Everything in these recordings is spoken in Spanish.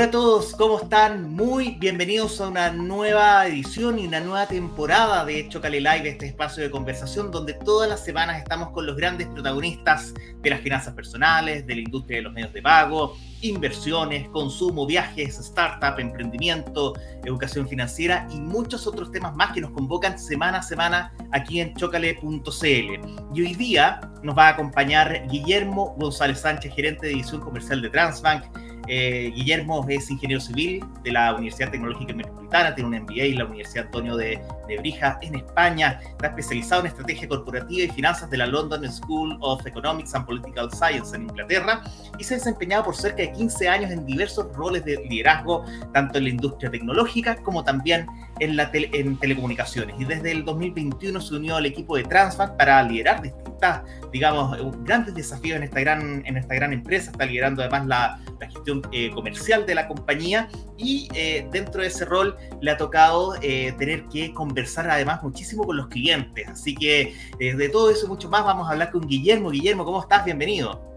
Hola a todos, ¿cómo están? Muy bienvenidos a una nueva edición y una nueva temporada de Chocale Live, este espacio de conversación donde todas las semanas estamos con los grandes protagonistas de las finanzas personales, de la industria de los medios de pago, inversiones, consumo, viajes, startup, emprendimiento, educación financiera y muchos otros temas más que nos convocan semana a semana aquí en chocale.cl. Y hoy día nos va a acompañar Guillermo González Sánchez, gerente de edición comercial de Transbank eh, Guillermo es ingeniero civil de la Universidad Tecnológica Metropolitana, tiene un MBA en la Universidad Antonio de Nebrija en España, está especializado en estrategia corporativa y finanzas de la London School of Economics and Political Science en Inglaterra y se ha desempeñado por cerca de 15 años en diversos roles de liderazgo, tanto en la industria tecnológica como también en, la en telecomunicaciones. Y desde el 2021 se unió al equipo de Transbank para liderar distintas, digamos, grandes desafíos en esta gran, en esta gran empresa. Está liderando además la, la gestión eh, comercial de la compañía y eh, dentro de ese rol le ha tocado eh, tener que conversar además muchísimo con los clientes. Así que de todo eso y mucho más vamos a hablar con Guillermo. Guillermo, ¿cómo estás? Bienvenido.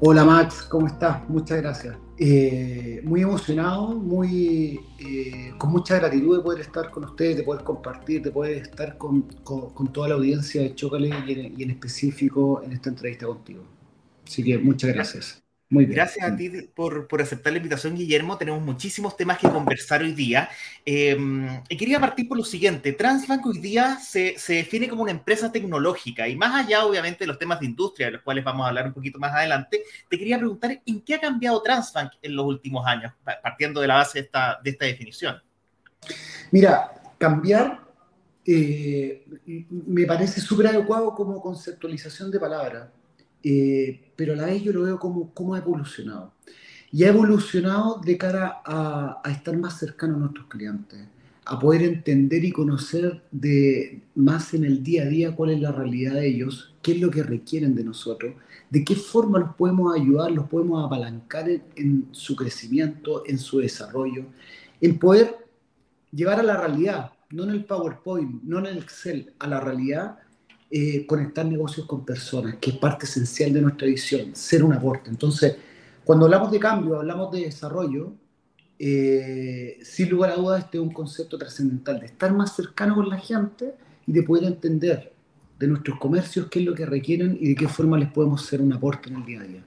Hola Max, ¿cómo estás? Muchas gracias. muy emocionado, muy, con mucha gratitud de poder estar con ustedes, de poder compartir, de poder estar con, con, toda la audiencia de Chocale y en, y en específico en esta entrevista contigo. Así que muchas gracias. Muy Gracias a ti por, por, aceptar la invitación, Guillermo. Tenemos muchísimos temas que conversar hoy día. Em, y quería partir por lo siguiente. Transbank hoy día se, se, define como una empresa tecnológica y más allá, obviamente, de los temas de industria, de los cuales vamos a hablar un poquito más adelante, te quería preguntar en qué ha cambiado Transbank en los últimos años, partiendo de la base de esta, de esta definición. Mira, cambiar eh, me parece súper adecuado como conceptualización de palabra eh, pero a la vez yo lo veo como cómo ha evolucionado. Y ha evolucionado de cara a, a, estar más cercano a nuestros clientes, a poder entender y conocer de, más en el día a día cuál es la realidad de ellos, qué es lo que requieren de nosotros, de qué forma los podemos ayudar, los podemos apalancar en, en su crecimiento, en su desarrollo, en poder llevar a la realidad, no en el PowerPoint, no en el Excel, a la realidad eh, conectar negocios con personas, que es parte esencial de nuestra visión, ser un aporte. Entonces, cuando hablamos de cambio, hablamos de desarrollo, eh, sin lugar a dudas este es un concepto trascendental, de estar más cercano con la gente y de poder entender de nuestros comercios qué es lo que requieren y de qué forma les podemos hacer un aporte en el día a día.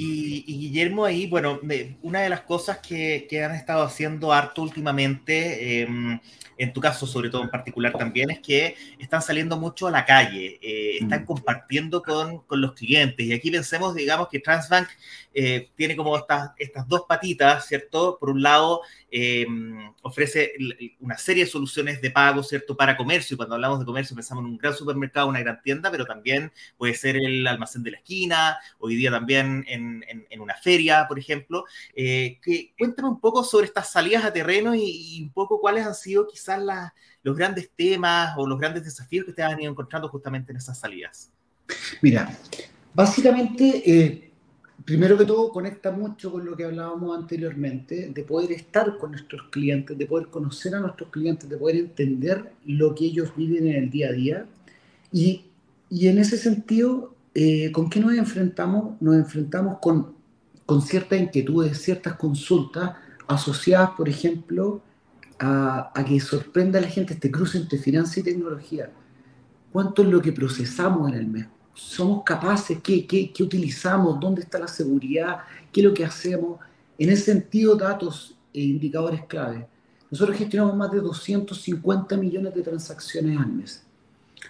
Y, Guillermo, ahí, bueno, una de las cosas que, que han estado haciendo harto últimamente, eh, en tu caso sobre todo en particular también, es que están saliendo mucho a la calle, eh, están mm. compartiendo con, con, los clientes. Y aquí pensemos, digamos, que Transbank eh, tiene como estas, estas dos patitas, ¿cierto? Por un lado, eh, ofrece una serie de soluciones de pago, ¿cierto? Para comercio. Cuando hablamos de comercio pensamos en un gran supermercado, una gran tienda, pero también puede ser el almacén de la esquina, hoy día también en, en, una feria, por ejemplo. que, cuéntame un poco sobre estas salidas a terreno y, un poco cuáles han sido quizás los grandes temas o los grandes desafíos que te han ido encontrando justamente en esas salidas? Mira, básicamente, eh, primero que todo, conecta mucho con lo que hablábamos anteriormente, de poder estar con nuestros clientes, de poder conocer a nuestros clientes, de poder entender lo que ellos viven en el día a día. Y, y en ese sentido, eh, ¿con qué nos enfrentamos? Nos enfrentamos con, con ciertas inquietudes, ciertas consultas asociadas, por ejemplo, a, que sorprenda a la gente este cruce entre finanzas y tecnología. ¿Cuánto es lo que procesamos en el mes? ¿Somos capaces? ¿Qué, qué, qué utilizamos? ¿Dónde está la seguridad? ¿Qué es lo que hacemos? En ese sentido, datos e indicadores clave. Nosotros gestionamos más de 250 millones de transacciones al mes.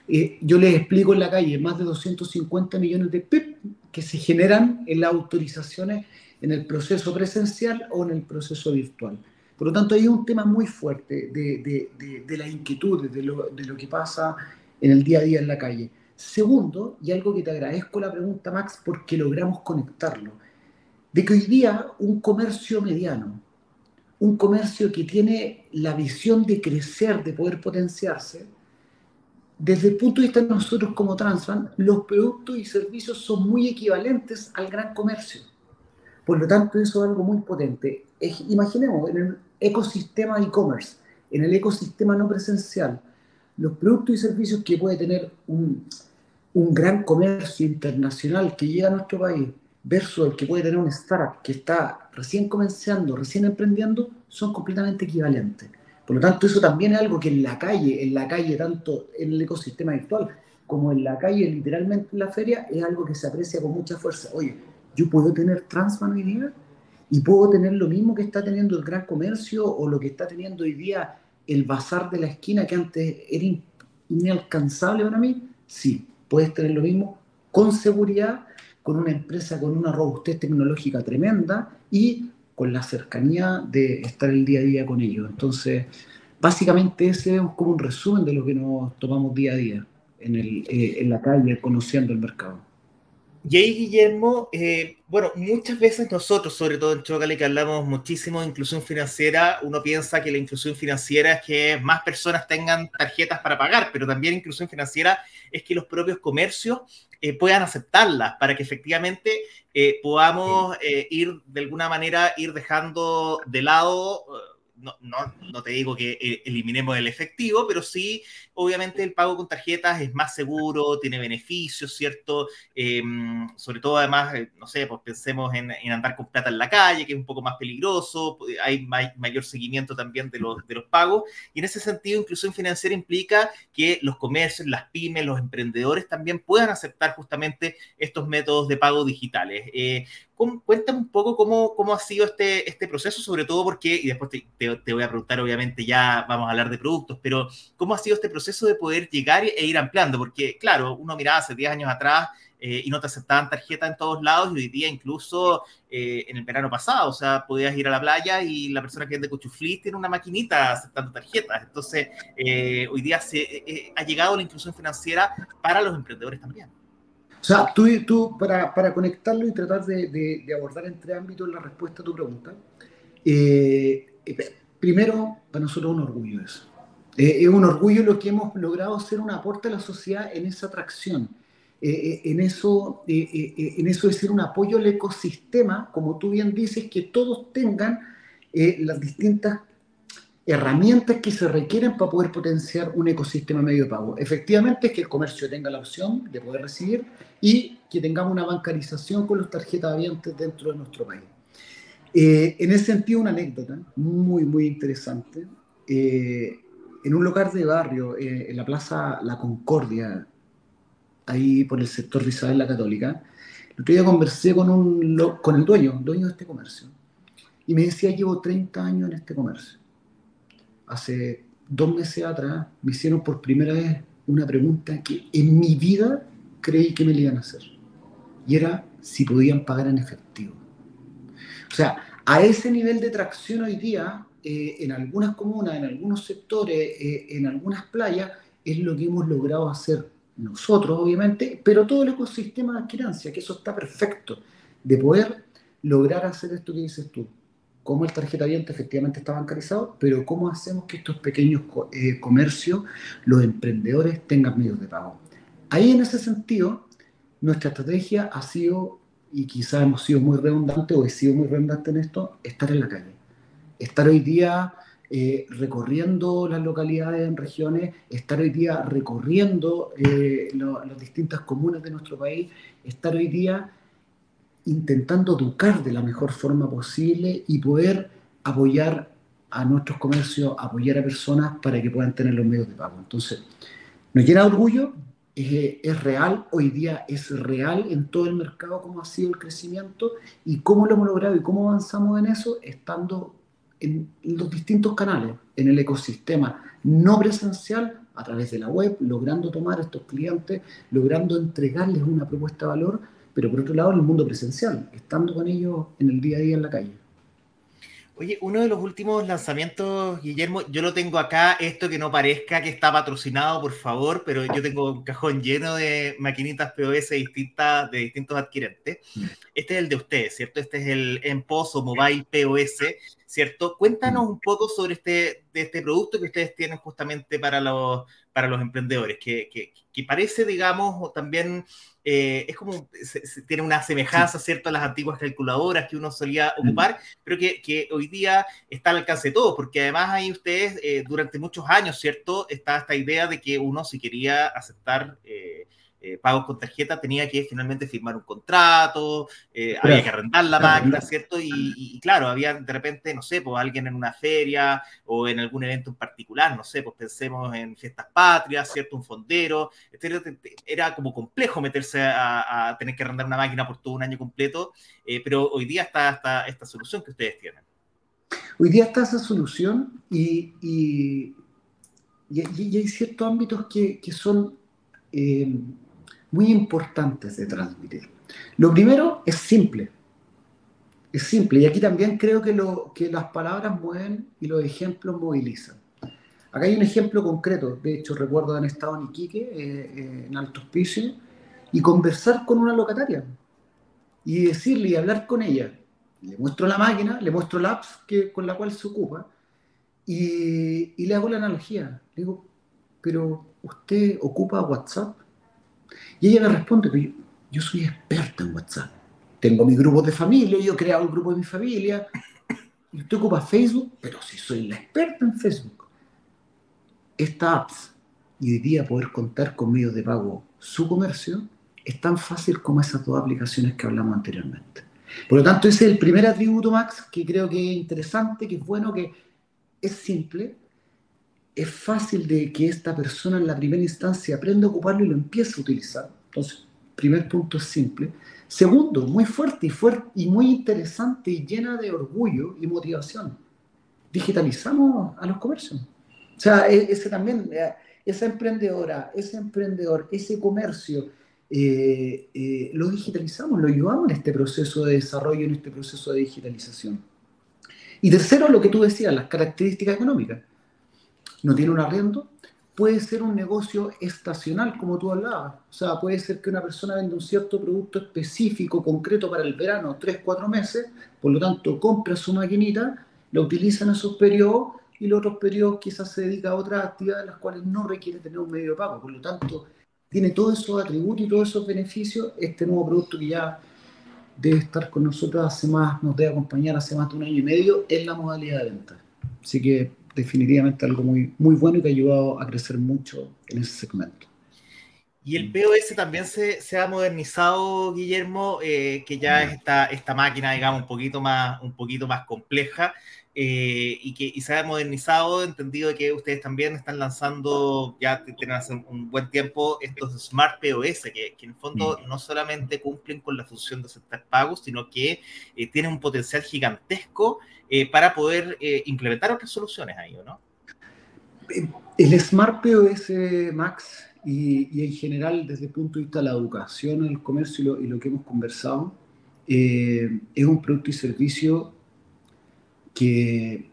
Eh, yo les explico en la calle, más de 250 millones de PIP que se generan en las autorizaciones en el proceso presencial o en el proceso virtual. Por lo tanto, hay un tema muy fuerte de, de, de, las inquietudes, de lo, de lo que pasa en el día a día en la calle. Segundo, y algo que te agradezco la pregunta, Max, porque logramos conectarlo, de que hoy día un comercio mediano, un comercio que tiene la visión de crecer, de poder potenciarse, desde el punto de vista de nosotros como Transfan, los productos y servicios son muy equivalentes al gran comercio. Por lo tanto, eso es algo muy potente. Imaginemos, en el ecosistema e-commerce, en el ecosistema no presencial, los productos y servicios que puede tener un, un gran comercio internacional que llega a nuestro país, versus el que puede tener un startup que está recién comenzando, recién emprendiendo, son completamente equivalentes. Por lo tanto, eso también es algo que en la calle, en la calle, tanto en el ecosistema virtual como en la calle, literalmente en la feria, es algo que se aprecia con mucha fuerza. Oye, yo puedo tener Transman hoy día y puedo tener lo mismo que está teniendo el gran comercio o lo que está teniendo hoy día el bazar de la esquina que antes era inalcanzable para mí. Sí, puedes tener lo mismo con seguridad, con una empresa con una robustez tecnológica tremenda y con la cercanía de estar el día a día con ellos. Entonces, básicamente ese es como un resumen de lo que nos tomamos día a día en, el, eh, en la calle, conociendo el mercado. Y ahí, Guillermo, eh, bueno, muchas veces nosotros, sobre todo en Chocale, que hablamos muchísimo de inclusión financiera, uno piensa que la inclusión financiera es que más personas tengan tarjetas para pagar, pero también inclusión financiera es que los propios comercios eh, puedan aceptarlas para que efectivamente eh, podamos ir de alguna manera ir dejando de lado no, no, no, te digo que eh, eliminemos el efectivo, pero sí, obviamente el pago con tarjetas es más seguro, tiene beneficios, ¿cierto? Em, sobre todo, además, eh, no sé, pues pensemos en, andar con plata en la calle, que es un poco más peligroso, hay mayor seguimiento también de los, de los pagos, y en ese sentido, inclusión financiera implica que los comercios, las pymes, los emprendedores también puedan aceptar justamente estos métodos de pago digitales. Eh, cuéntame un poco cómo, cómo ha sido este, este proceso, sobre todo porque, y después te, te, voy a preguntar, obviamente ya vamos a hablar de productos, pero cómo ha sido este proceso de poder llegar e ir ampliando, porque claro, uno miraba hace 10 años atrás eh, y no te aceptaban tarjeta en todos lados y hoy día incluso eh, en el verano pasado, o sea, podías ir a la playa y la persona que vende cuchuflis tiene una maquinita aceptando tarjetas. Entonces, eh, hoy día se, ha llegado la inclusión financiera para los emprendedores también. O sea, tú, tú para, para conectarlo y tratar de, abordar entre ámbitos la respuesta a tu pregunta, eh, primero, para nosotros es un orgullo eso. Eh, es un orgullo lo que hemos logrado hacer un aporte a la sociedad en esa atracción, eh, en, eso, en eso de ser un apoyo al ecosistema, como tú bien dices, que todos tengan las distintas herramientas que se requieren para poder potenciar un ecosistema medio de pago. Efectivamente, es que el comercio tenga la opción de poder recibir y que tengamos una bancarización con las tarjetas abiertas dentro de nuestro país. Eh, en ese sentido, una anécdota muy, muy interesante. Eh, en un lugar de barrio, eh, en la Plaza La Concordia, ahí por el sector de Isabel la Católica, el otro día conversé con, un, con el dueño, dueño de este comercio, y me decía, llevo 30 años en este comercio hace dos meses atrás me hicieron por primera vez una pregunta que en mi vida creí que me le iban a hacer. Y era si podían pagar en efectivo. O sea, a ese nivel de tracción hoy día, eh, en algunas comunas, en algunos sectores, eh, en algunas playas, es lo que hemos logrado hacer nosotros, obviamente, pero todo el ecosistema de adquirancia, que eso está perfecto, de poder lograr hacer esto que dices tú, cómo el tarjeta abierta efectivamente está bancarizado, pero cómo hacemos que estos pequeños eh, comercios, los emprendedores, tengan medios de pago. Ahí en ese sentido, nuestra estrategia ha sido, y quizás hemos sido muy redundantes o he sido muy redundante en esto, estar en la calle. Estar hoy día eh, recorriendo las localidades en regiones, estar hoy día recorriendo eh, las distintas comunas de nuestro país, estar hoy día intentando educar de la mejor forma posible y poder apoyar a nuestros comercios, apoyar a personas para que puedan tener los medios de pago. Entonces, nos llena de orgullo, es, real, hoy día es real en todo el mercado cómo ha sido el crecimiento y cómo lo hemos logrado y cómo avanzamos en eso estando en los distintos canales, en el ecosistema no presencial, a través de la web, logrando tomar estos clientes, logrando entregarles una propuesta de valor pero por otro lado en el mundo presencial, estando con ellos en el día a día en la calle. Oye, uno de los últimos lanzamientos, Guillermo, yo lo tengo acá, esto que no parezca que está patrocinado, por favor, pero yo tengo un cajón lleno de maquinitas POS distintas, de distintos adquirentes. Mm. Este es el de ustedes, ¿cierto? Este es el EMPOS o Mobile POS, ¿cierto? Cuéntanos mm. un poco sobre este, de este producto que ustedes tienen justamente para los, para los emprendedores, que, que, que parece, digamos, también eh, es como, tiene una semejanza, ¿cierto?, a las antiguas calculadoras que uno solía mm. ocupar, pero que, que, hoy día está al alcance de todos, porque además ahí ustedes, eh, durante muchos años, ¿cierto?, está esta idea de que uno si quería aceptar... Eh, eh, pagos con tarjeta, tenía que finalmente firmar un contrato, eh, había que arrendar la máquina, ¿cierto? Y, claro, había de repente, no sé, pues alguien en una feria o en algún evento en particular, no sé, pues pensemos en fiestas patrias, ¿cierto? Un fondero, era como complejo meterse a, tener que arrendar una máquina por todo un año completo, eh, pero hoy día está, está, esta solución que ustedes tienen. Hoy día está esa solución y, y, hay ciertos ámbitos que, que son muy importantes de transmitir. Lo primero es simple. Es simple. Y aquí también creo que, lo, que las palabras mueven y los ejemplos movilizan. Acá hay un ejemplo concreto. De hecho, recuerdo haber estado en Iquique, eh, eh, en Alto Hospicio, y conversar con una locataria. Y decirle y hablar con ella. Le muestro la máquina, le muestro la apps que, con la cual se ocupa. Y, y le hago la analogía. Le digo, pero usted ocupa WhatsApp y ella me responde que yo, soy experta en WhatsApp. Tengo mi grupo de familia, yo he creado el grupo de mi familia. Y usted ocupa Facebook, pero si soy la experta en Facebook. Esta apps y hoy día poder contar con medios de pago su comercio es tan fácil como esas dos aplicaciones que hablamos anteriormente. Por lo tanto, ese es el primer atributo, Max, que creo que es interesante, que es bueno, que es simple, es fácil de que esta persona en la primera instancia aprenda a ocuparlo y lo empiece a utilizar. Entonces, primer punto simple. Segundo, muy fuerte y, fuerte y muy interesante y llena de orgullo y motivación. Digitalizamos a los comercios. O sea, e, ese también, eh, esa emprendedora, ese emprendedor, ese comercio, eh, eh, lo digitalizamos, lo ayudamos en este proceso de desarrollo, en este proceso de digitalización. Y tercero, lo que tú decías, las características económicas no tiene un arriendo, puede ser un negocio estacional, como tú hablabas. O sea, puede ser que una persona venda un cierto producto específico, concreto para el verano, tres, cuatro meses, por lo tanto compra su maquinita, la utiliza en esos periodos y los otros periodos quizás se dedica a otras actividades las cuales no requiere tener un medio de pago. Por lo tanto, tiene todos esos atributos y todos esos beneficios este nuevo producto que ya debe estar con nosotros hace más, nos debe acompañar hace más de un año y medio en la modalidad de venta. Así que definitivamente algo muy, muy bueno y que ha ayudado a crecer mucho en ese segmento. Y el POS también se, se ha modernizado, Guillermo, eh, que ya es esta, esta máquina, digamos, un poquito más, un poquito más compleja eh, y que y se ha modernizado, entendido que ustedes también están lanzando, ya tienen hace un buen tiempo, estos Smart POS, que, que en el fondo no solamente cumplen con la función de aceptar pagos, sino que eh, tienen un potencial gigantesco eh, para poder eh, implementar otras soluciones ahí, no? El Smart POS, Max, y, en general desde el punto de vista de la educación, el comercio y lo, que hemos conversado, eh, es un producto y servicio que,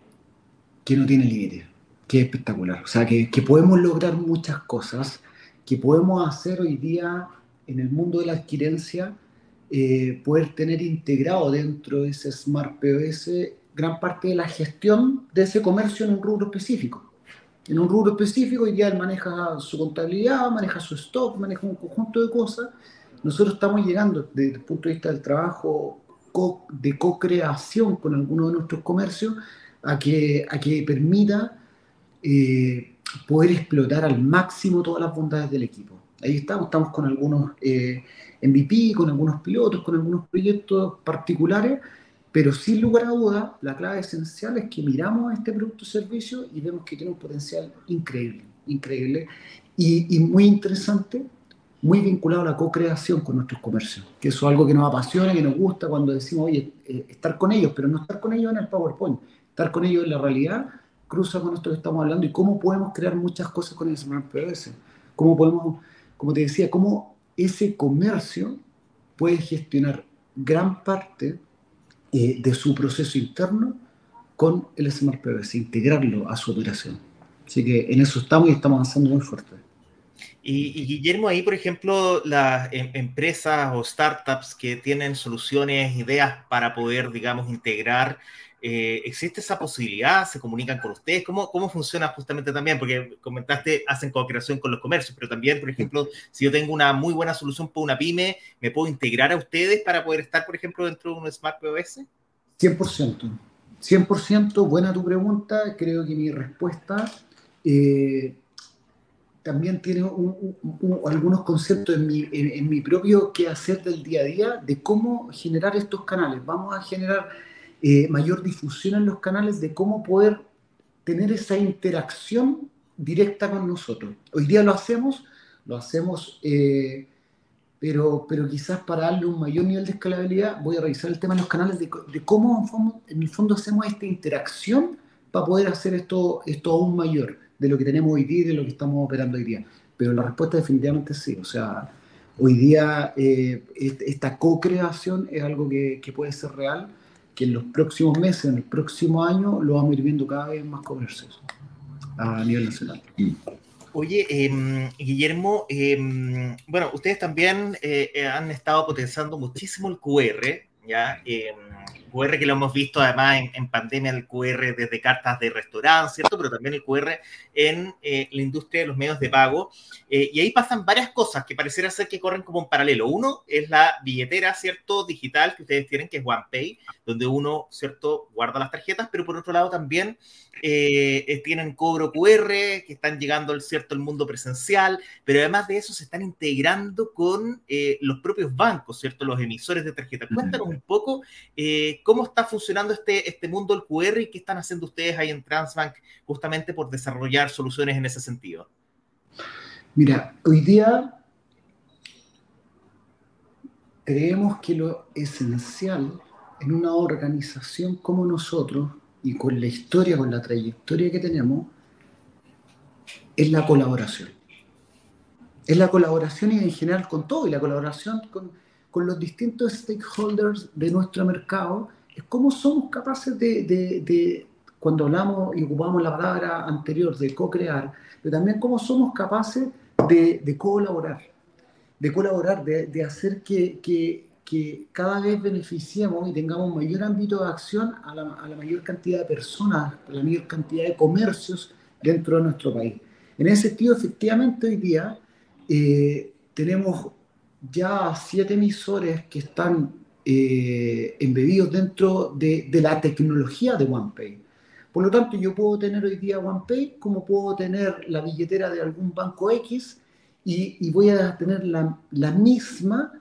que no tiene límite, que es espectacular. O sea, que, que podemos lograr muchas cosas, que podemos hacer hoy día en el mundo de la adquirencia, poder tener integrado dentro de ese Smart POS gran parte de la gestión de ese comercio en un rubro específico. En un rubro específico, hoy día él maneja su contabilidad, maneja su stock, maneja un conjunto de cosas. Nosotros estamos llegando desde el punto de vista del trabajo de co-creación con algunos de nuestros comercios a que, a que permita eh, poder explotar al máximo todas las bondades del equipo. Ahí estamos, estamos con algunos eh, MVP, con algunos pilotos, con algunos proyectos particulares pero sin lugar a duda, la clave esencial es que miramos este producto o servicio y vemos que tiene un potencial increíble, increíble y, muy interesante, muy vinculado a la co-creación con nuestros comercios, que eso es algo que nos apasiona, que nos gusta cuando decimos, oye, eh, estar con ellos, pero no estar con ellos en el PowerPoint, estar con ellos en la realidad, cruza con esto que estamos hablando y cómo podemos crear muchas cosas con el Smart cómo podemos, como te decía, cómo ese comercio puede gestionar gran parte eh, de su proceso interno con el Smart POS, integrarlo a su operación. Así que en eso estamos y estamos avanzando muy fuerte. Y, Guillermo, ahí, por ejemplo, las em, empresas o startups que tienen soluciones, ideas para poder, digamos, integrar eh, ¿existe esa posibilidad? ¿Se comunican con ustedes? ¿Cómo, ¿Cómo funciona justamente también? Porque comentaste, hacen cooperación con los comercios, pero también, por ejemplo, si yo tengo una muy buena solución para una pyme, ¿me puedo integrar a ustedes para poder estar, por ejemplo, dentro de un Smart POS? 100%. 100%, buena tu pregunta. Creo que mi respuesta, eh, también tiene algunos conceptos en mi, en, mi propio quehacer del día a día de cómo generar estos canales. Vamos a generar eh, mayor difusión en los canales de cómo poder tener esa interacción directa con nosotros. Hoy día lo hacemos, lo hacemos, eh, pero, pero quizás para darle un mayor nivel de escalabilidad voy a revisar el tema de los canales de, cómo en, el fondo hacemos esta interacción para poder hacer esto, esto aún mayor de lo que tenemos hoy día y de lo que estamos operando hoy día. Pero la respuesta definitivamente sí. O sea, hoy día eh, esta co-creación es algo que, que, puede ser real, que en los próximos meses, en el próximo año, lo vamos a ir viendo cada vez más comercios a nivel nacional. Oye, em, Guillermo, em, bueno, ustedes también eh, han estado potenciando muchísimo el QR, ¿ya? QR que lo hemos visto además en, pandemia, el QR desde cartas de restaurante, ¿cierto? Pero también el QR en eh, la industria de los medios de pago. Eh, y ahí pasan varias cosas que pareciera ser que corren como en paralelo. Uno es la billetera, ¿cierto? Digital que ustedes tienen, que es OnePay, donde uno, ¿cierto? Guarda las tarjetas, pero por otro lado también eh, tienen cobro QR, que están llegando al cierto el mundo presencial, pero además de eso se están integrando con los propios bancos, ¿cierto? Los emisores de tarjetas. Cuéntanos un poco cómo está funcionando este, este mundo del QR y qué están haciendo ustedes ahí en Transbank justamente por desarrollar soluciones en ese sentido. Mira, hoy día creemos que lo esencial en una organización como nosotros y con la historia, con la trayectoria que tenemos, es la colaboración. Es la colaboración y en general con todo, y la colaboración con, con los distintos stakeholders de nuestro mercado es cómo somos capaces de, cuando hablamos y ocupamos la palabra anterior de co-crear, pero también cómo somos capaces de, colaborar, de colaborar, de, hacer que, cada vez beneficiemos y tengamos mayor ámbito de acción a la, a la, mayor cantidad de personas, a la mayor cantidad de comercios dentro de nuestro país. En ese sentido, efectivamente, hoy día eh, tenemos ya siete emisores que están eh, embebidos dentro de, la tecnología de OnePay. Por lo tanto, yo puedo tener hoy día OnePay como puedo tener la billetera de algún banco X y, voy a tener la, misma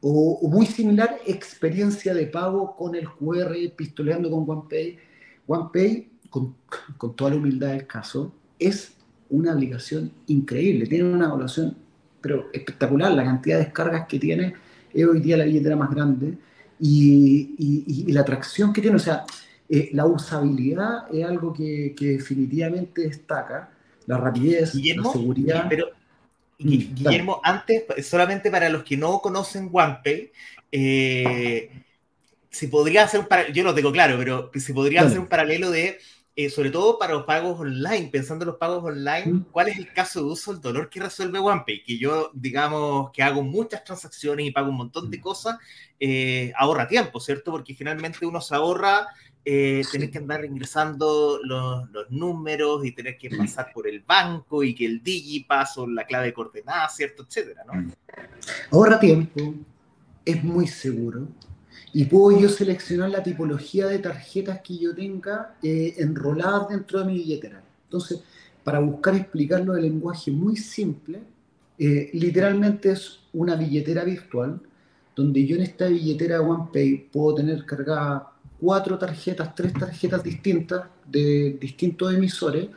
o, muy similar experiencia de pago con el QR, pistoleando con OnePay. OnePay, con, con toda la humildad del caso, es una aplicación increíble, tiene una evaluación pero espectacular, la cantidad de descargas que tiene. Es hoy día la billetera más grande. Y, la atracción que tiene, o sea, eh, la usabilidad es algo que, definitivamente destaca, la rapidez, la seguridad. Pero, mm, Guillermo, antes, solamente para los que no conocen OnePay, eh, se podría hacer un yo lo tengo claro, pero se podría hacer un paralelo de eh, sobre todo para los pagos online, pensando en los pagos online, mm. ¿cuál es el caso de uso, el dolor que resuelve OnePay? Que yo, digamos, que hago muchas transacciones y pago un montón de mm. cosas, eh, ahorra tiempo, ¿cierto? Porque finalmente uno se ahorra eh, tener que andar ingresando los, números y tener que pasar por el banco y que el digipass o la clave de coordenada, ¿cierto? Etcétera, ¿no? Mm. Ahorra tiempo, es muy seguro, y puedo yo seleccionar la tipología de tarjetas que yo tenga eh, enroladas dentro de mi billetera. Entonces, para buscar explicarlo de lenguaje muy simple, eh, literalmente es una billetera virtual donde yo en esta billetera OnePay puedo tener cargadas cuatro tarjetas, tres tarjetas distintas de distintos emisores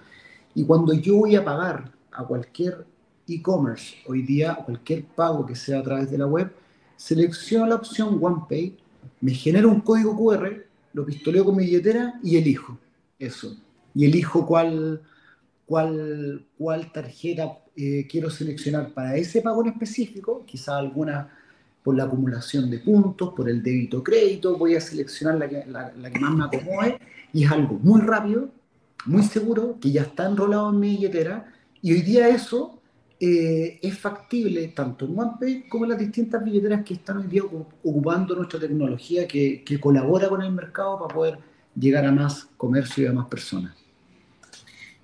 y cuando yo voy a pagar a cualquier e-commerce hoy día, cualquier pago que sea a través de la web, selecciono la opción OnePay me genera un código QR, lo pistoleo con mi billetera y elijo eso. Y elijo cuál, cuál, cuál tarjeta eh, quiero seleccionar para ese pago en específico, quizá alguna por la acumulación de puntos, por el débito crédito, voy a seleccionar la que, la, la que más me acomode. Y es algo muy rápido, muy seguro, que ya está enrolado en mi billetera. Y hoy día eso eh, es factible tanto en OnePay como en las distintas billeteras que están hoy día ocupando nuestra tecnología que, colabora con el mercado para poder llegar a más comercio y a más personas.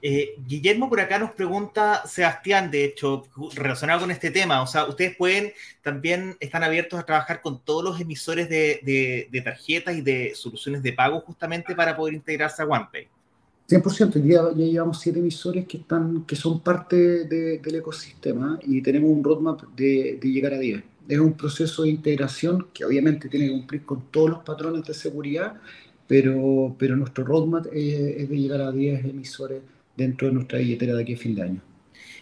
Eh, Guillermo por acá nos pregunta, Sebastián, de hecho, relacionado con este tema, o sea, ustedes pueden, también están abiertos a trabajar con todos los emisores de, de tarjetas y de soluciones de pago justamente para poder integrarse a OnePay. 100%, hoy día ya llevamos siete emisores que, están, que son parte del ecosistema y tenemos un roadmap de, llegar a 10. Es un proceso de integración que obviamente tiene que cumplir con todos los patrones de seguridad, pero, pero nuestro roadmap es, de llegar a 10 emisores dentro de nuestra billetera de aquí a fin de año.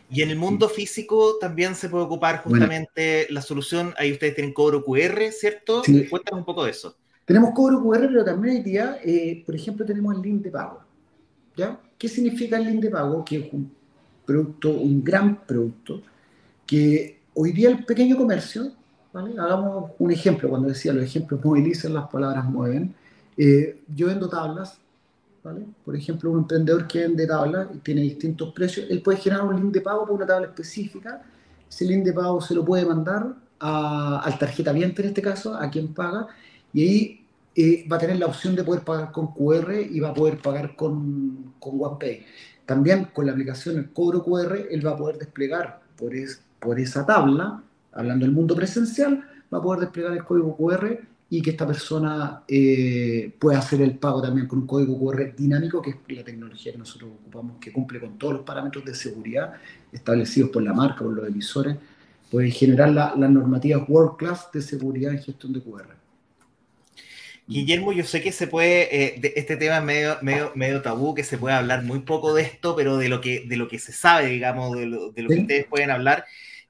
Y en el mundo físico también se puede ocupar justamente la solución. Ahí ustedes tienen cobro QR, ¿cierto? Cuéntanos un poco de eso. Tenemos cobro QR, pero también hoy día, eh, por ejemplo, tenemos el link de pago. ¿Ya? ¿Qué significa el link de pago? Que es un producto, un gran producto, que hoy día el pequeño comercio, ¿vale? hagamos un ejemplo, cuando decía los ejemplos movilizan, las palabras mueven. Eh, yo vendo tablas, ¿vale? Por ejemplo, un emprendedor que vende tablas y tiene distintos precios, él puede generar un link de pago por una tabla específica. Ese link de pago se lo puede mandar a, al tarjeta viente en este caso, a quien paga, y ahí eh, va a tener la opción de poder pagar con QR y va a poder pagar con, con OnePay. También con la aplicación el cobro QR, él va a poder desplegar por, es, por esa tabla, hablando del mundo presencial, va a poder desplegar el código QR y que esta persona eh, pueda hacer el pago también con un código QR dinámico, que es la tecnología que nosotros ocupamos, que cumple con todos los parámetros de seguridad establecidos por la marca, por los emisores, puede generar las normativas World Class de seguridad en gestión de QR. Guillermo, yo sé que se puede, eh, este tema es medio, medio, medio tabú, que se puede hablar muy poco de esto, pero de lo que, de lo que se sabe, digamos, de lo, de lo que ustedes pueden hablar,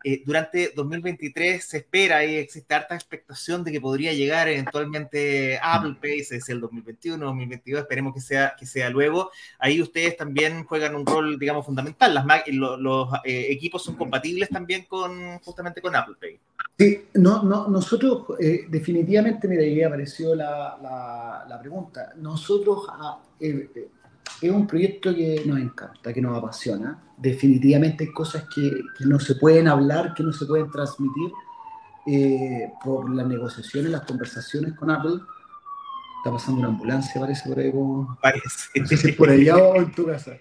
eh, durante 2023 se espera y existe harta expectación de que podría llegar eventualmente Apple Pay, se decía el 2021, 2022, esperemos que sea, que sea luego. Ahí ustedes también juegan un rol, digamos, fundamental. Las, los, eh, equipos son compatibles también con justamente con Apple Pay. Sí, no, no, nosotros eh, definitivamente, mira, ahí apareció la, la, la pregunta. Nosotros ah, es un proyecto que nos encanta, que nos apasiona. Definitivamente hay cosas que, que no se pueden hablar, que no se pueden transmitir eh, por las negociaciones, las conversaciones con Apple. Está pasando una ambulancia, parece por ahí. Parece. por allá o en tu casa.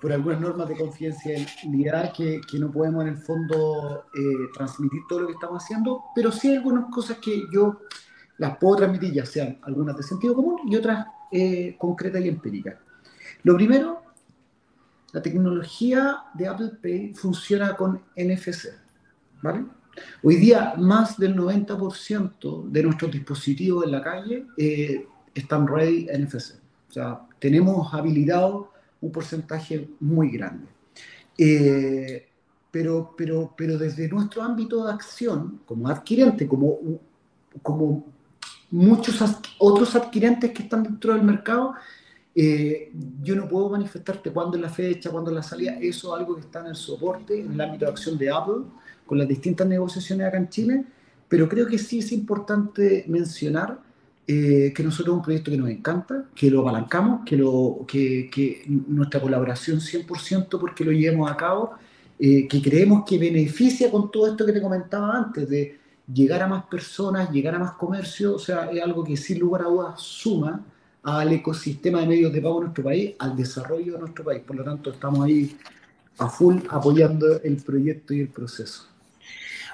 Por algunas normas de confidencialidad que, que no podemos en el fondo eh, transmitir todo lo que estamos haciendo, pero sí hay algunas cosas que yo las puedo transmitir, ya sean algunas de sentido común y otras eh, concretas y empíricas. Lo primero, la tecnología de Apple Pay funciona con NFC, ¿vale? Hoy día más del 90% de nuestros dispositivos en la calle eh, están ready NFC. O sea, tenemos habilitado un porcentaje muy grande. Eh, pero, pero, pero desde nuestro ámbito de acción, como adquirente, como, como muchos otros adquirentes que están dentro del mercado, eh, yo no puedo manifestarte cuándo es la fecha, cuándo es la salida, eso es algo que está en el soporte, en el ámbito de acción de Apple, con las distintas negociaciones acá en Chile, pero creo que sí es importante mencionar eh, que nosotros es un proyecto que nos encanta, que lo apalancamos, que, lo, que, que nuestra colaboración 100% porque lo llevemos a cabo, eh, que creemos que beneficia con todo esto que te comentaba antes, de llegar a más personas, llegar a más comercio, o sea, es algo que sin lugar a dudas suma al ecosistema de medios de pago de nuestro país, al desarrollo de nuestro país. Por lo tanto, estamos ahí a full apoyando el proyecto y el proceso.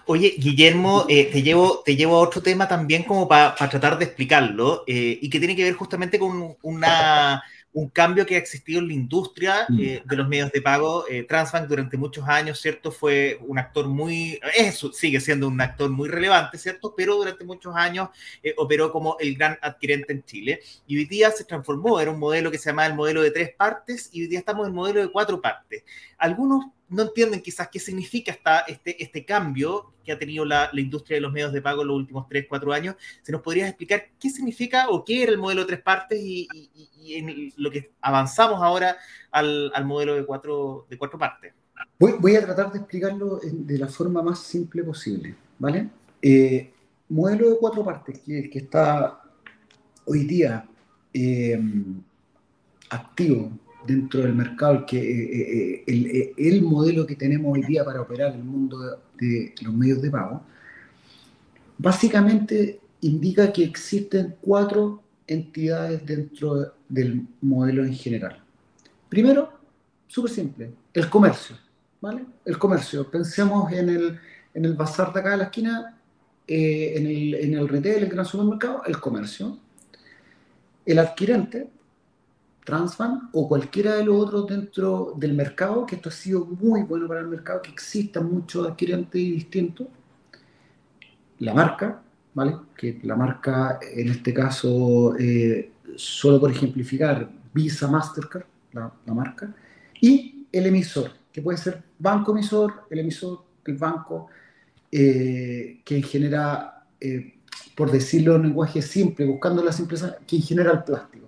Oye, Guillermo, eh, te, llevo, te llevo a otro tema también como para tratar de explicarlo eh, y que tiene que ver justamente con una, un cambio que ha existido en la industria mm. eh, de los medios de pago. Eh, Transbank durante muchos años, ¿cierto? Fue un actor muy, eso sigue siendo un actor muy relevante, ¿cierto? Pero durante muchos años eh, operó como el gran adquirente en Chile. Y hoy día se transformó, era un modelo que se llamaba el modelo de tres partes y hoy día estamos en el modelo de cuatro partes. Algunos no entienden quizás qué significa esta, este, este cambio que ha tenido la, la, industria de los medios de pago en los últimos 3, 4 años. ¿Se nos podría explicar qué significa o qué era el modelo de tres partes y, y, lo que avanzamos ahora al, al, modelo de cuatro, de cuatro partes? Voy, voy, a tratar de explicarlo de la forma más simple posible, ¿vale? Eh, modelo de cuatro partes, que, que está hoy día eh, activo dentro del mercado, que eh, eh, el, eh, el, modelo que tenemos hoy día para operar el mundo de, los medios de pago, básicamente indica que existen cuatro entidades dentro del modelo en general. Primero, súper simple, el comercio, ¿vale? El comercio, pensemos en el, en el bazar de acá de la esquina, en, el, en el retail, el gran supermercado, el comercio. El adquirente, Transfan o cualquiera de los otros dentro del mercado, que esto ha sido muy bueno para el mercado, que existan muchos adquirentes distintos. La marca, ¿vale? Que la marca, en este caso, eh, solo por ejemplificar, Visa, Mastercard, la, marca, y el emisor, que puede ser banco emisor, el emisor, el banco, eh, que genera, eh, por decirlo en lenguaje simple, buscando la simpleza, quien genera el plástico,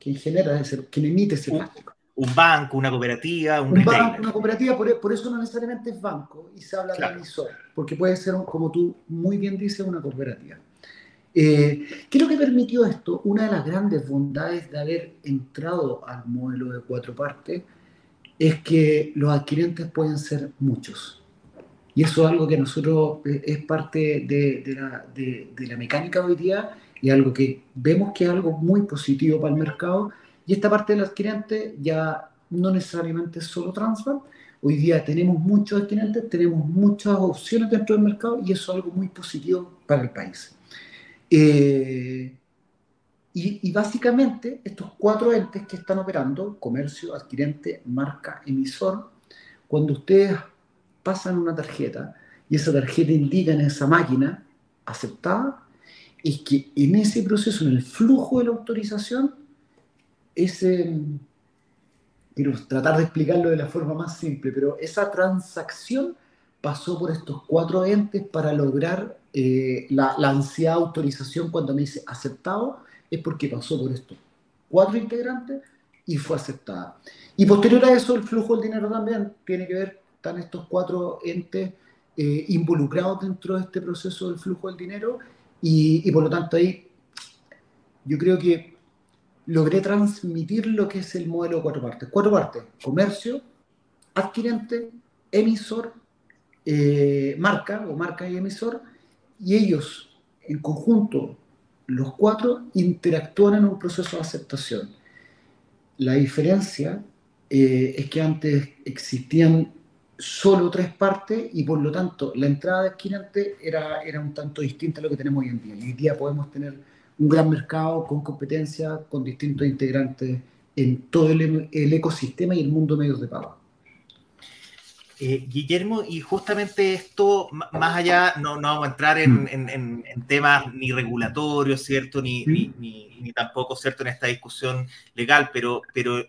quien genera ese, quien emite ese plástico. Un banco, una cooperativa, un, un banco, una cooperativa, por, eso no necesariamente es banco y se habla de emisor, porque puede ser, como tú muy bien dices, una cooperativa. Eh, ¿Qué es lo que permitió esto? Una de las grandes bondades de haber entrado al modelo de cuatro partes es que los adquirentes pueden ser muchos. Y eso es algo que nosotros eh, es parte de, la, de, la, mecánica hoy día y algo que vemos que es algo muy positivo para el mercado. Y esta parte del adquirente ya no necesariamente es solo transfer. Hoy día tenemos muchos adquirentes, tenemos muchas opciones dentro del mercado y eso es algo muy positivo para el país. Eh, y, básicamente estos cuatro entes que están operando, comercio, adquirente, marca, emisor, cuando ustedes pasan una tarjeta y esa tarjeta indica en esa máquina aceptada, es que en ese proceso, en el flujo de la autorización, ese, quiero tratar de explicarlo de la forma más simple, pero esa transacción pasó por estos cuatro entes para lograr eh, la, la ansiada autorización cuando me dice aceptado, es porque pasó por estos cuatro integrantes y fue aceptada. Y posterior a eso, el flujo del dinero también tiene que ver, están estos cuatro entes eh, involucrados dentro de este proceso del flujo del dinero y, por lo tanto ahí yo creo que logré transmitir lo que es el modelo de cuatro partes. Cuatro partes, comercio, adquirente, emisor, eh, marca o marca y emisor, y ellos en conjunto, los cuatro, interactúan en un proceso de aceptación. La diferencia eh, es que antes existían solo tres partes y por lo tanto la entrada de adquirente era, era un tanto distinta a lo que tenemos hoy en día. hoy día podemos tener un gran mercado con competencia, con distintos integrantes en todo el, el ecosistema y el mundo de medios de pago. Eh, Guillermo, y justamente esto, más allá, no, no vamos a entrar en, mm. temas ni regulatorios, ¿cierto? Ni, ni, tampoco, ¿cierto?, en esta discusión legal, pero, pero,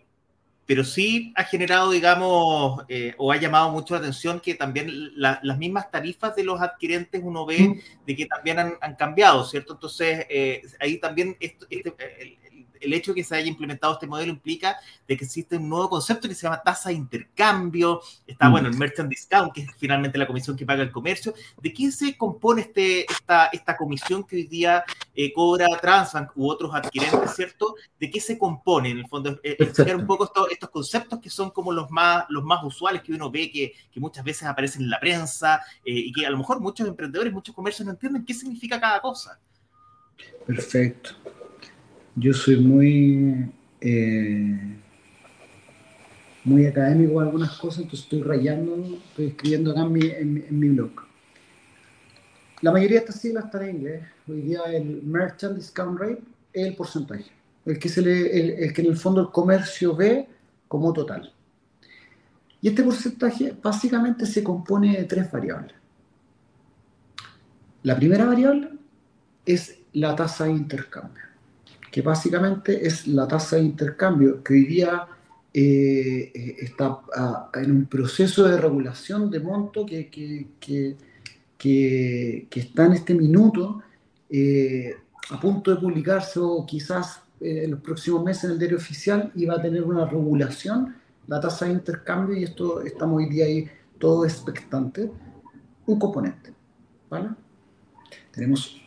pero sí ha generado, digamos, eh, o ha llamado mucho la atención que también las mismas tarifas de los adquirentes uno ve de que también han, cambiado, ¿cierto? Entonces, eh, ahí también esto, este, el hecho de que se haya implementado este modelo implica de que existe un nuevo concepto que se llama tasa de intercambio, está, mm. bueno, el merchant discount, que es finalmente la comisión que paga el comercio. ¿De qué se compone este, esta, esta comisión que hoy día eh, cobra Transbank u otros adquirentes, ¿cierto? ¿De qué se compone, en el fondo? Eh, explicar un poco estos conceptos que son como los más, los más usuales que uno ve que, que muchas veces aparecen en la prensa eh, y que a lo mejor muchos emprendedores, muchos comercios no entienden qué significa cada cosa. Perfecto. Yo soy muy, eh, muy académico en algunas cosas, entonces estoy rayando, estoy escribiendo acá en mi, en, mi blog. La mayoría de estas siglas están en inglés. Hoy día el Merchant Discount Rate es el porcentaje, el que, se le, el, que en el fondo el comercio ve como total. Y este porcentaje básicamente se compone de tres variables. La primera variable es la tasa de intercambio que básicamente es la tasa de intercambio, que hoy día eh, eh, está ah, en un proceso de regulación de monto que, que, está en este minuto eh, a punto de publicarse o quizás en los próximos meses en el diario oficial y va a tener una regulación, la tasa de intercambio, y esto estamos hoy día ahí todo expectante, un componente. ¿vale? Tenemos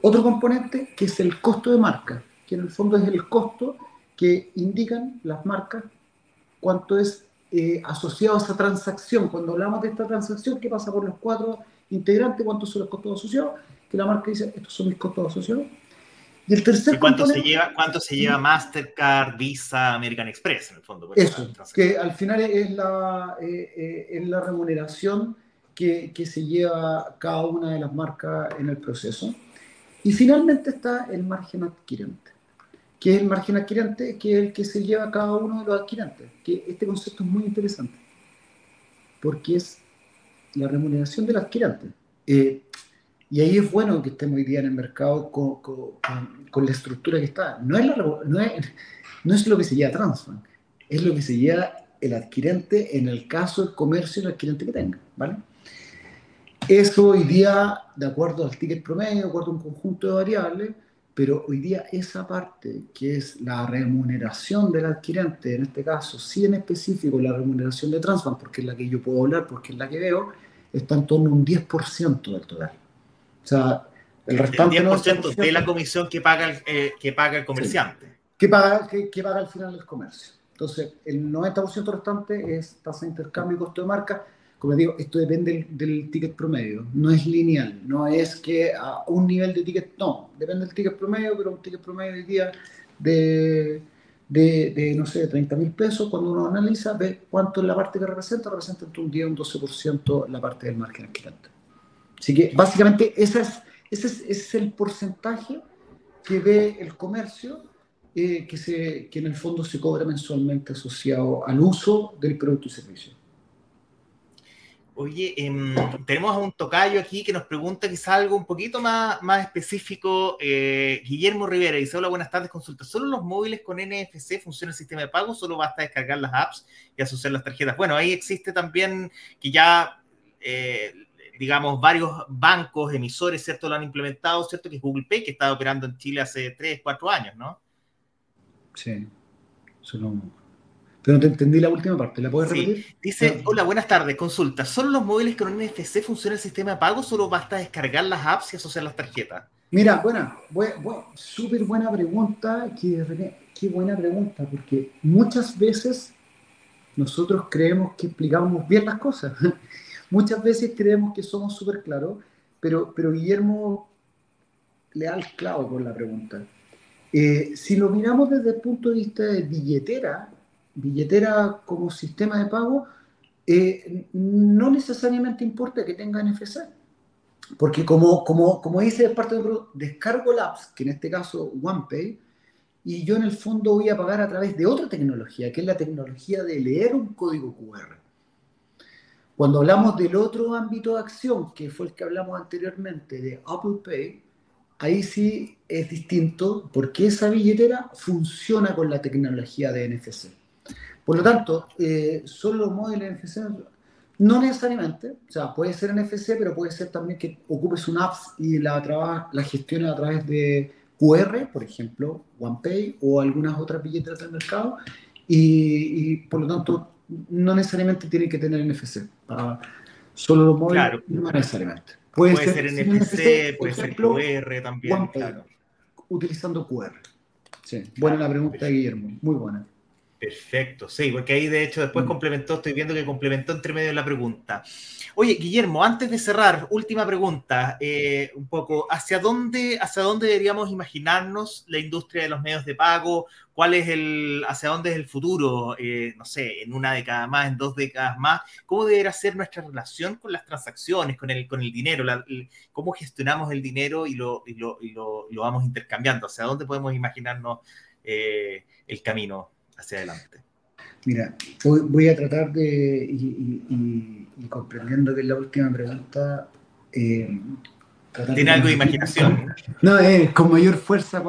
otro componente que es el costo de marca que en el fondo es el costo que indican las marcas cuánto es eh, asociado a esa transacción. Cuando hablamos de esta transacción, ¿qué pasa por los cuatro integrantes? ¿Cuántos son los costos asociados? Que la marca dice, estos son mis costos asociados. Y el tercer cuánto se lleva cuánto se lleva Mastercard, Visa, American Express en el fondo? Eso, que al final es la, eh, eh, es la remuneración que, que, se lleva cada una de las marcas en el proceso. Y finalmente está el margen adquirente que es el margen adquirente, que es el que se lleva cada uno de los adquirentes. Que este concepto es muy interesante, porque es la remuneración del adquirente. Eh, y ahí es bueno que estemos hoy día en el mercado con, con, la estructura que está. No es, no, es, no es, lo que se lleva Transbank, es lo que se lleva el adquirente en el caso del comercio el adquirente que tenga. ¿vale? Eso hoy día, de acuerdo al ticket promedio, de acuerdo a un conjunto de variables, pero hoy día esa parte que es la remuneración del adquirente, en este caso, sí en específico la remuneración de Transbank, porque es la que yo puedo hablar, porque es la que veo, está en torno a un 10% del total. O sea, el restante... El 10% de la comisión que paga el, eh, que paga el comerciante. que, paga, que, que, paga al final el comercio. Entonces, el 90% restante es tasa de intercambio y costo de marca. Como digo, esto depende del, ticket promedio, no es lineal, no es que a un nivel de ticket, no, depende del ticket promedio, pero un ticket promedio hoy día de, de, de no sé, 30 mil pesos, cuando uno analiza, ve cuánto es la parte que representa, representa entre un 10 y un 12% la parte del margen adquirente. Así que básicamente ese es, ese es, es el porcentaje que ve el comercio eh, que, se, que en el fondo se cobra mensualmente asociado al uso del producto y servicio. Oye, em, tenemos a un tocayo aquí que nos pregunta quizá algo un poquito más, más específico. Eh, Guillermo Rivera dice, hola, buenas tardes, consulta. ¿Solo los móviles con NFC funciona el sistema de pago? ¿Solo basta descargar las apps y asociar las tarjetas? Bueno, ahí existe también que ya, eh, digamos, varios bancos, emisores, ¿cierto? Lo han implementado, ¿cierto? Que es Google Pay, que está operando en Chile hace 3, 4 años, ¿no? Sí, solo pero no te entendí la última parte, ¿la puedes repetir? Dice, hola, buenas tardes, consulta. ¿Solo los móviles con NFC funciona el sistema de pago? ¿Solo basta descargar las apps y asociar las tarjetas? Mira, buena, súper buena pregunta, qué, qué buena pregunta, porque muchas veces nosotros creemos que explicamos bien las cosas. muchas veces creemos que somos súper claros, pero, pero Guillermo le da el clavo con la pregunta. Eh, si lo miramos desde el punto de vista de billetera, billetera como sistema de pago, eh, no necesariamente importa que tenga NFC. Porque como, como, como dice parte del producto, descargo el apps, que en este caso OnePay, y yo en el fondo voy a pagar a través de otra tecnología, que es la tecnología de leer un código QR. Cuando hablamos del otro ámbito de acción, que fue el que hablamos anteriormente, de Apple Pay, ahí sí es distinto porque esa billetera funciona con la tecnología de NFC. Por lo tanto, eh, solo los móviles NFC, no necesariamente, o sea, puede ser NFC, pero puede ser también que ocupes una app y la, la gestiones a través de QR, por ejemplo, OnePay o algunas otras billeteras del mercado, y, por lo tanto, no necesariamente tiene que tener NFC. Para solo los móviles, no necesariamente. Puede, ser, NFC, puede ser QR también. claro. Utilizando QR. Sí, buena la pregunta de Guillermo, muy buena. Perfecto, sí, porque ahí de hecho después mm. complementó, estoy viendo que complementó entre medio de la pregunta. Oye, Guillermo, antes de cerrar, última pregunta, eh, un poco, ¿hacia dónde, ¿hacia dónde deberíamos imaginarnos la industria de los medios de pago? ¿Cuál es el, hacia dónde es el futuro? Eh, no sé, en una década más, en dos décadas más, ¿cómo debería ser nuestra relación con las transacciones, con el, con el dinero? ¿Cómo gestionamos el dinero y lo, y lo, y lo, vamos intercambiando? ¿Hacia dónde podemos imaginarnos eh, el camino? Hacia adelante? Mira, voy, a tratar de, y, comprendiendo que es la última pregunta, eh, ¿Tiene algo de imaginación? No, con mayor fuerza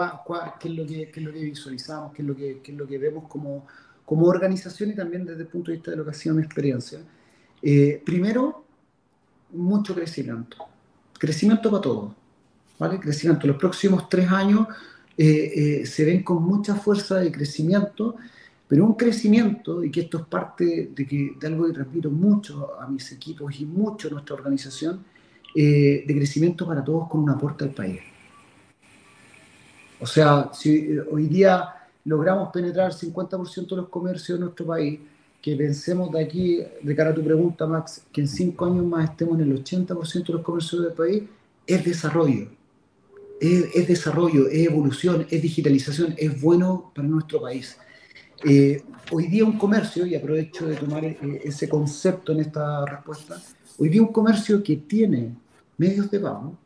qué, es lo que, qué es lo que visualizamos, qué es lo que, qué es lo que vemos como, como organización y también desde el punto de vista de lo que ha sido mi experiencia. Eh, primero, mucho crecimiento. Crecimiento para todos. ¿vale? Crecimiento. Los próximos tres años eh, se ven con mucha fuerza de crecimiento pero un crecimiento, y que esto es parte de, que, de algo que repito mucho a mis equipos y mucho a nuestra organización, eh, de crecimiento para todos con un aporte al país. O sea, si eh, hoy día logramos penetrar 50% de los comercios de nuestro país, que pensemos de aquí, de cara a tu pregunta, Max, que en cinco años más estemos en el 80% de los comercios del país, es desarrollo. Es, es desarrollo, es evolución, es digitalización, es bueno para nuestro país. Eh, hoy día un comercio, y aprovecho de tomar eh, ese concepto en esta respuesta, hoy día un comercio que tiene medios de pago,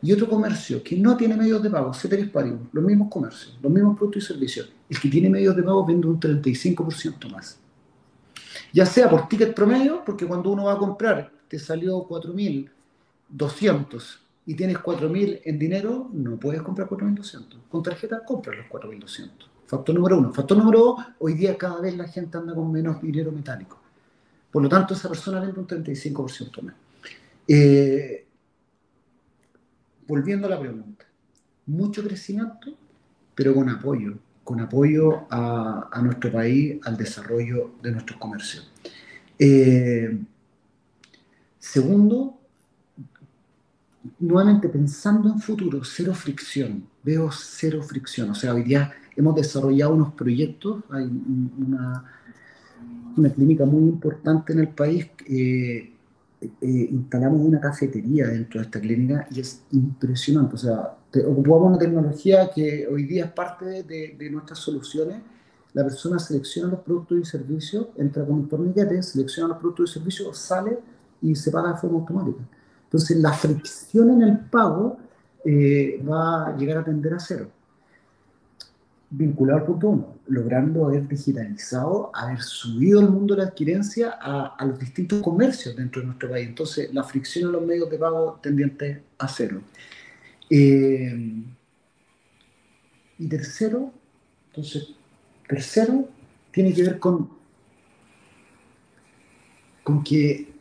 y otro comercio que no tiene medios de pago, ceteris paribus, los mismos comercios, los mismos productos y servicios, el que tiene medios de pago vende un 35% más. Ya sea por ticket promedio, porque cuando uno va a comprar te salió 4.200 y tienes 4.000 en dinero, no puedes comprar 4.200. Con tarjeta compras los 4.200. Factor número uno. Factor número dos, hoy día cada vez la gente anda con menos dinero metálico. Por lo tanto, esa persona vende un 35% más. Eh, volviendo a la pregunta, mucho crecimiento, pero con apoyo, con apoyo a, nuestro país, al desarrollo de nuestros comercios. Eh, segundo, nuevamente pensando en futuro, cero fricción, veo cero fricción. O sea, hoy día hemos desarrollado unos proyectos, hay una, clínica muy importante en el país. Eh, eh, instalamos una cafetería dentro de esta clínica y es impresionante. O sea, ocupamos una tecnología que hoy día es parte de, de, nuestras soluciones. La persona selecciona los productos y servicios, entra con un torniquete, selecciona los productos y servicios, sale y se paga de forma automática. Entonces, la fricción en el pago eh, va a llegar a tender a cero. Vinculado al punto uno, logrando haber digitalizado, haber subido el mundo de la adquirencia a, los distintos comercios dentro de nuestro país. Entonces, la fricción en los medios de pago tendiente a cero. Eh, y tercero, entonces, tercero, tiene que ver con, con que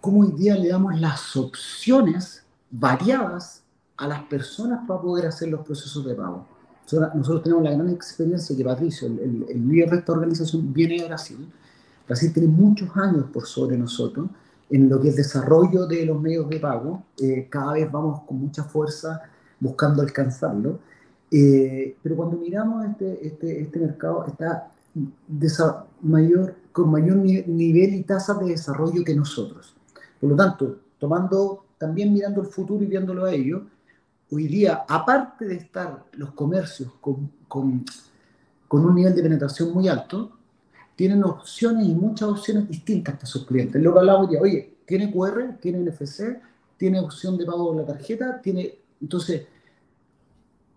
cómo hoy día le damos las opciones variadas a las personas para poder hacer los procesos de pago. Nosotros tenemos la gran experiencia que Patricio, el, líder de esta organización, viene de Brasil. Brasil tiene muchos años por sobre nosotros en lo que es desarrollo de los medios de pago. Eh, cada vez vamos con mucha fuerza buscando alcanzarlo. Eh, pero cuando miramos este, este, este mercado, está mayor, con mayor nivel y tasa de desarrollo que nosotros. Por lo tanto, tomando, también mirando el futuro y viéndolo a ello, hoy día, aparte de estar los comercios con, un nivel de penetración muy alto, tienen opciones y muchas opciones distintas a sus clientes. Lo que hablaba hoy día, oye, tiene QR, tiene NFC, tiene opción de pago con la tarjeta, tiene... Entonces,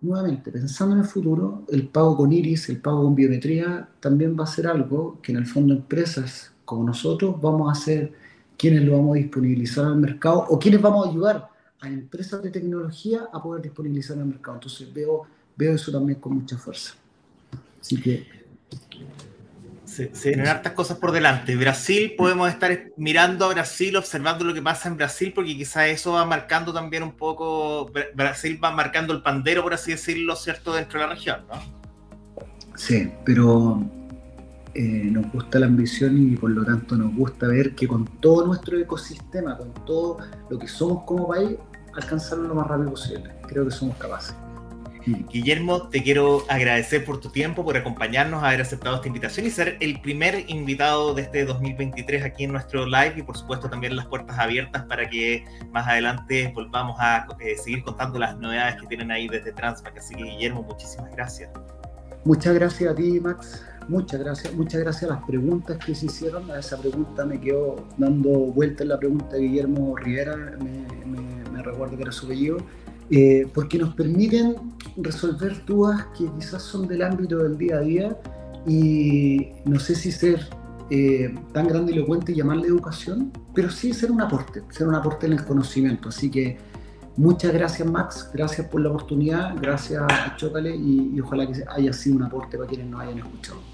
nuevamente, pensando en el futuro, el pago con iris, el pago con biometría, también va a ser algo que en el fondo empresas como nosotros vamos a hacer quiénes lo vamos a disponibilizar al mercado o quiénes vamos a ayudar a empresas de tecnología a poder disponibilizar al mercado. Entonces veo, veo eso también con mucha fuerza. Así que... Se, se vienen hartas cosas por delante. Brasil, podemos estar mirando a Brasil, observando lo que pasa en Brasil, porque quizás eso va marcando también un poco, Brasil va marcando el pandero, por así decirlo, ¿cierto?, dentro de la región, ¿no? Sí, pero eh, nos gusta la ambición y por lo tanto nos gusta ver que con todo nuestro ecosistema, con todo lo que somos como país, alcanzarlo lo más rápido posible. Creo que somos capaces. Guillermo, te quiero agradecer por tu tiempo, por acompañarnos, haber aceptado esta invitación y ser el primer invitado de este 2023 aquí en nuestro live y por supuesto también las puertas abiertas para que más adelante volvamos a eh, seguir contando las novedades que tienen ahí desde Transpac. Así que Guillermo, muchísimas gracias. Muchas gracias a ti, Max. Muchas gracias, muchas gracias a las preguntas que se hicieron. A esa pregunta me quedó dando vuelta en la pregunta de Guillermo Rivera, me, recuerdo que era su apellido, eh, porque nos permiten resolver dudas que quizás son del ámbito del día a día y no sé si ser eh, tan grandilocuente y llamarle educación, pero sí ser un aporte, ser un aporte en el conocimiento. Así que Muchas gracias Max, gracias por la oportunidad, gracias Chócale y, y ojalá que haya sido un aporte para quienes nos hayan escuchado.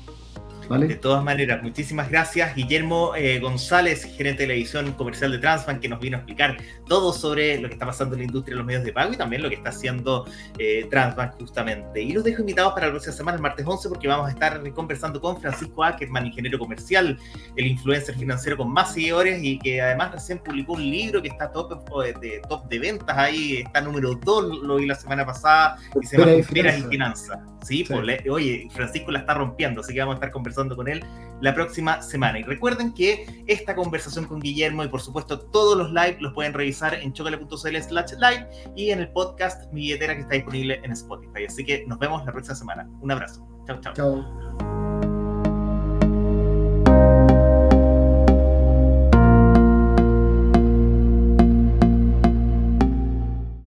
De todas maneras, muchísimas gracias. Guillermo eh, González, gerente de la edición comercial de Transbank, que nos vino a explicar todo sobre lo que está pasando en la industria de los medios de pago y también lo que está haciendo eh, Transbank justamente. Y los dejo invitados para la próxima semana, el martes 11, porque vamos a estar conversando con Francisco Ackerman, ingeniero comercial, el influencer financiero con más seguidores y que además recién publicó un libro que está top de, top de ventas ahí, está número 2, lo vi la semana pasada, y se llama Esperas y Finanzas. Sí, Pues, oye, Francisco la está rompiendo, así que vamos a estar con él la próxima semana. Y recuerden que esta conversación con Guillermo y por supuesto todos los live los pueden revisar en chocale.cl slash live y en el podcast Mi Billetera que está disponible en Spotify. Así que nos vemos la próxima semana. Un abrazo. Chao, chao. Chao.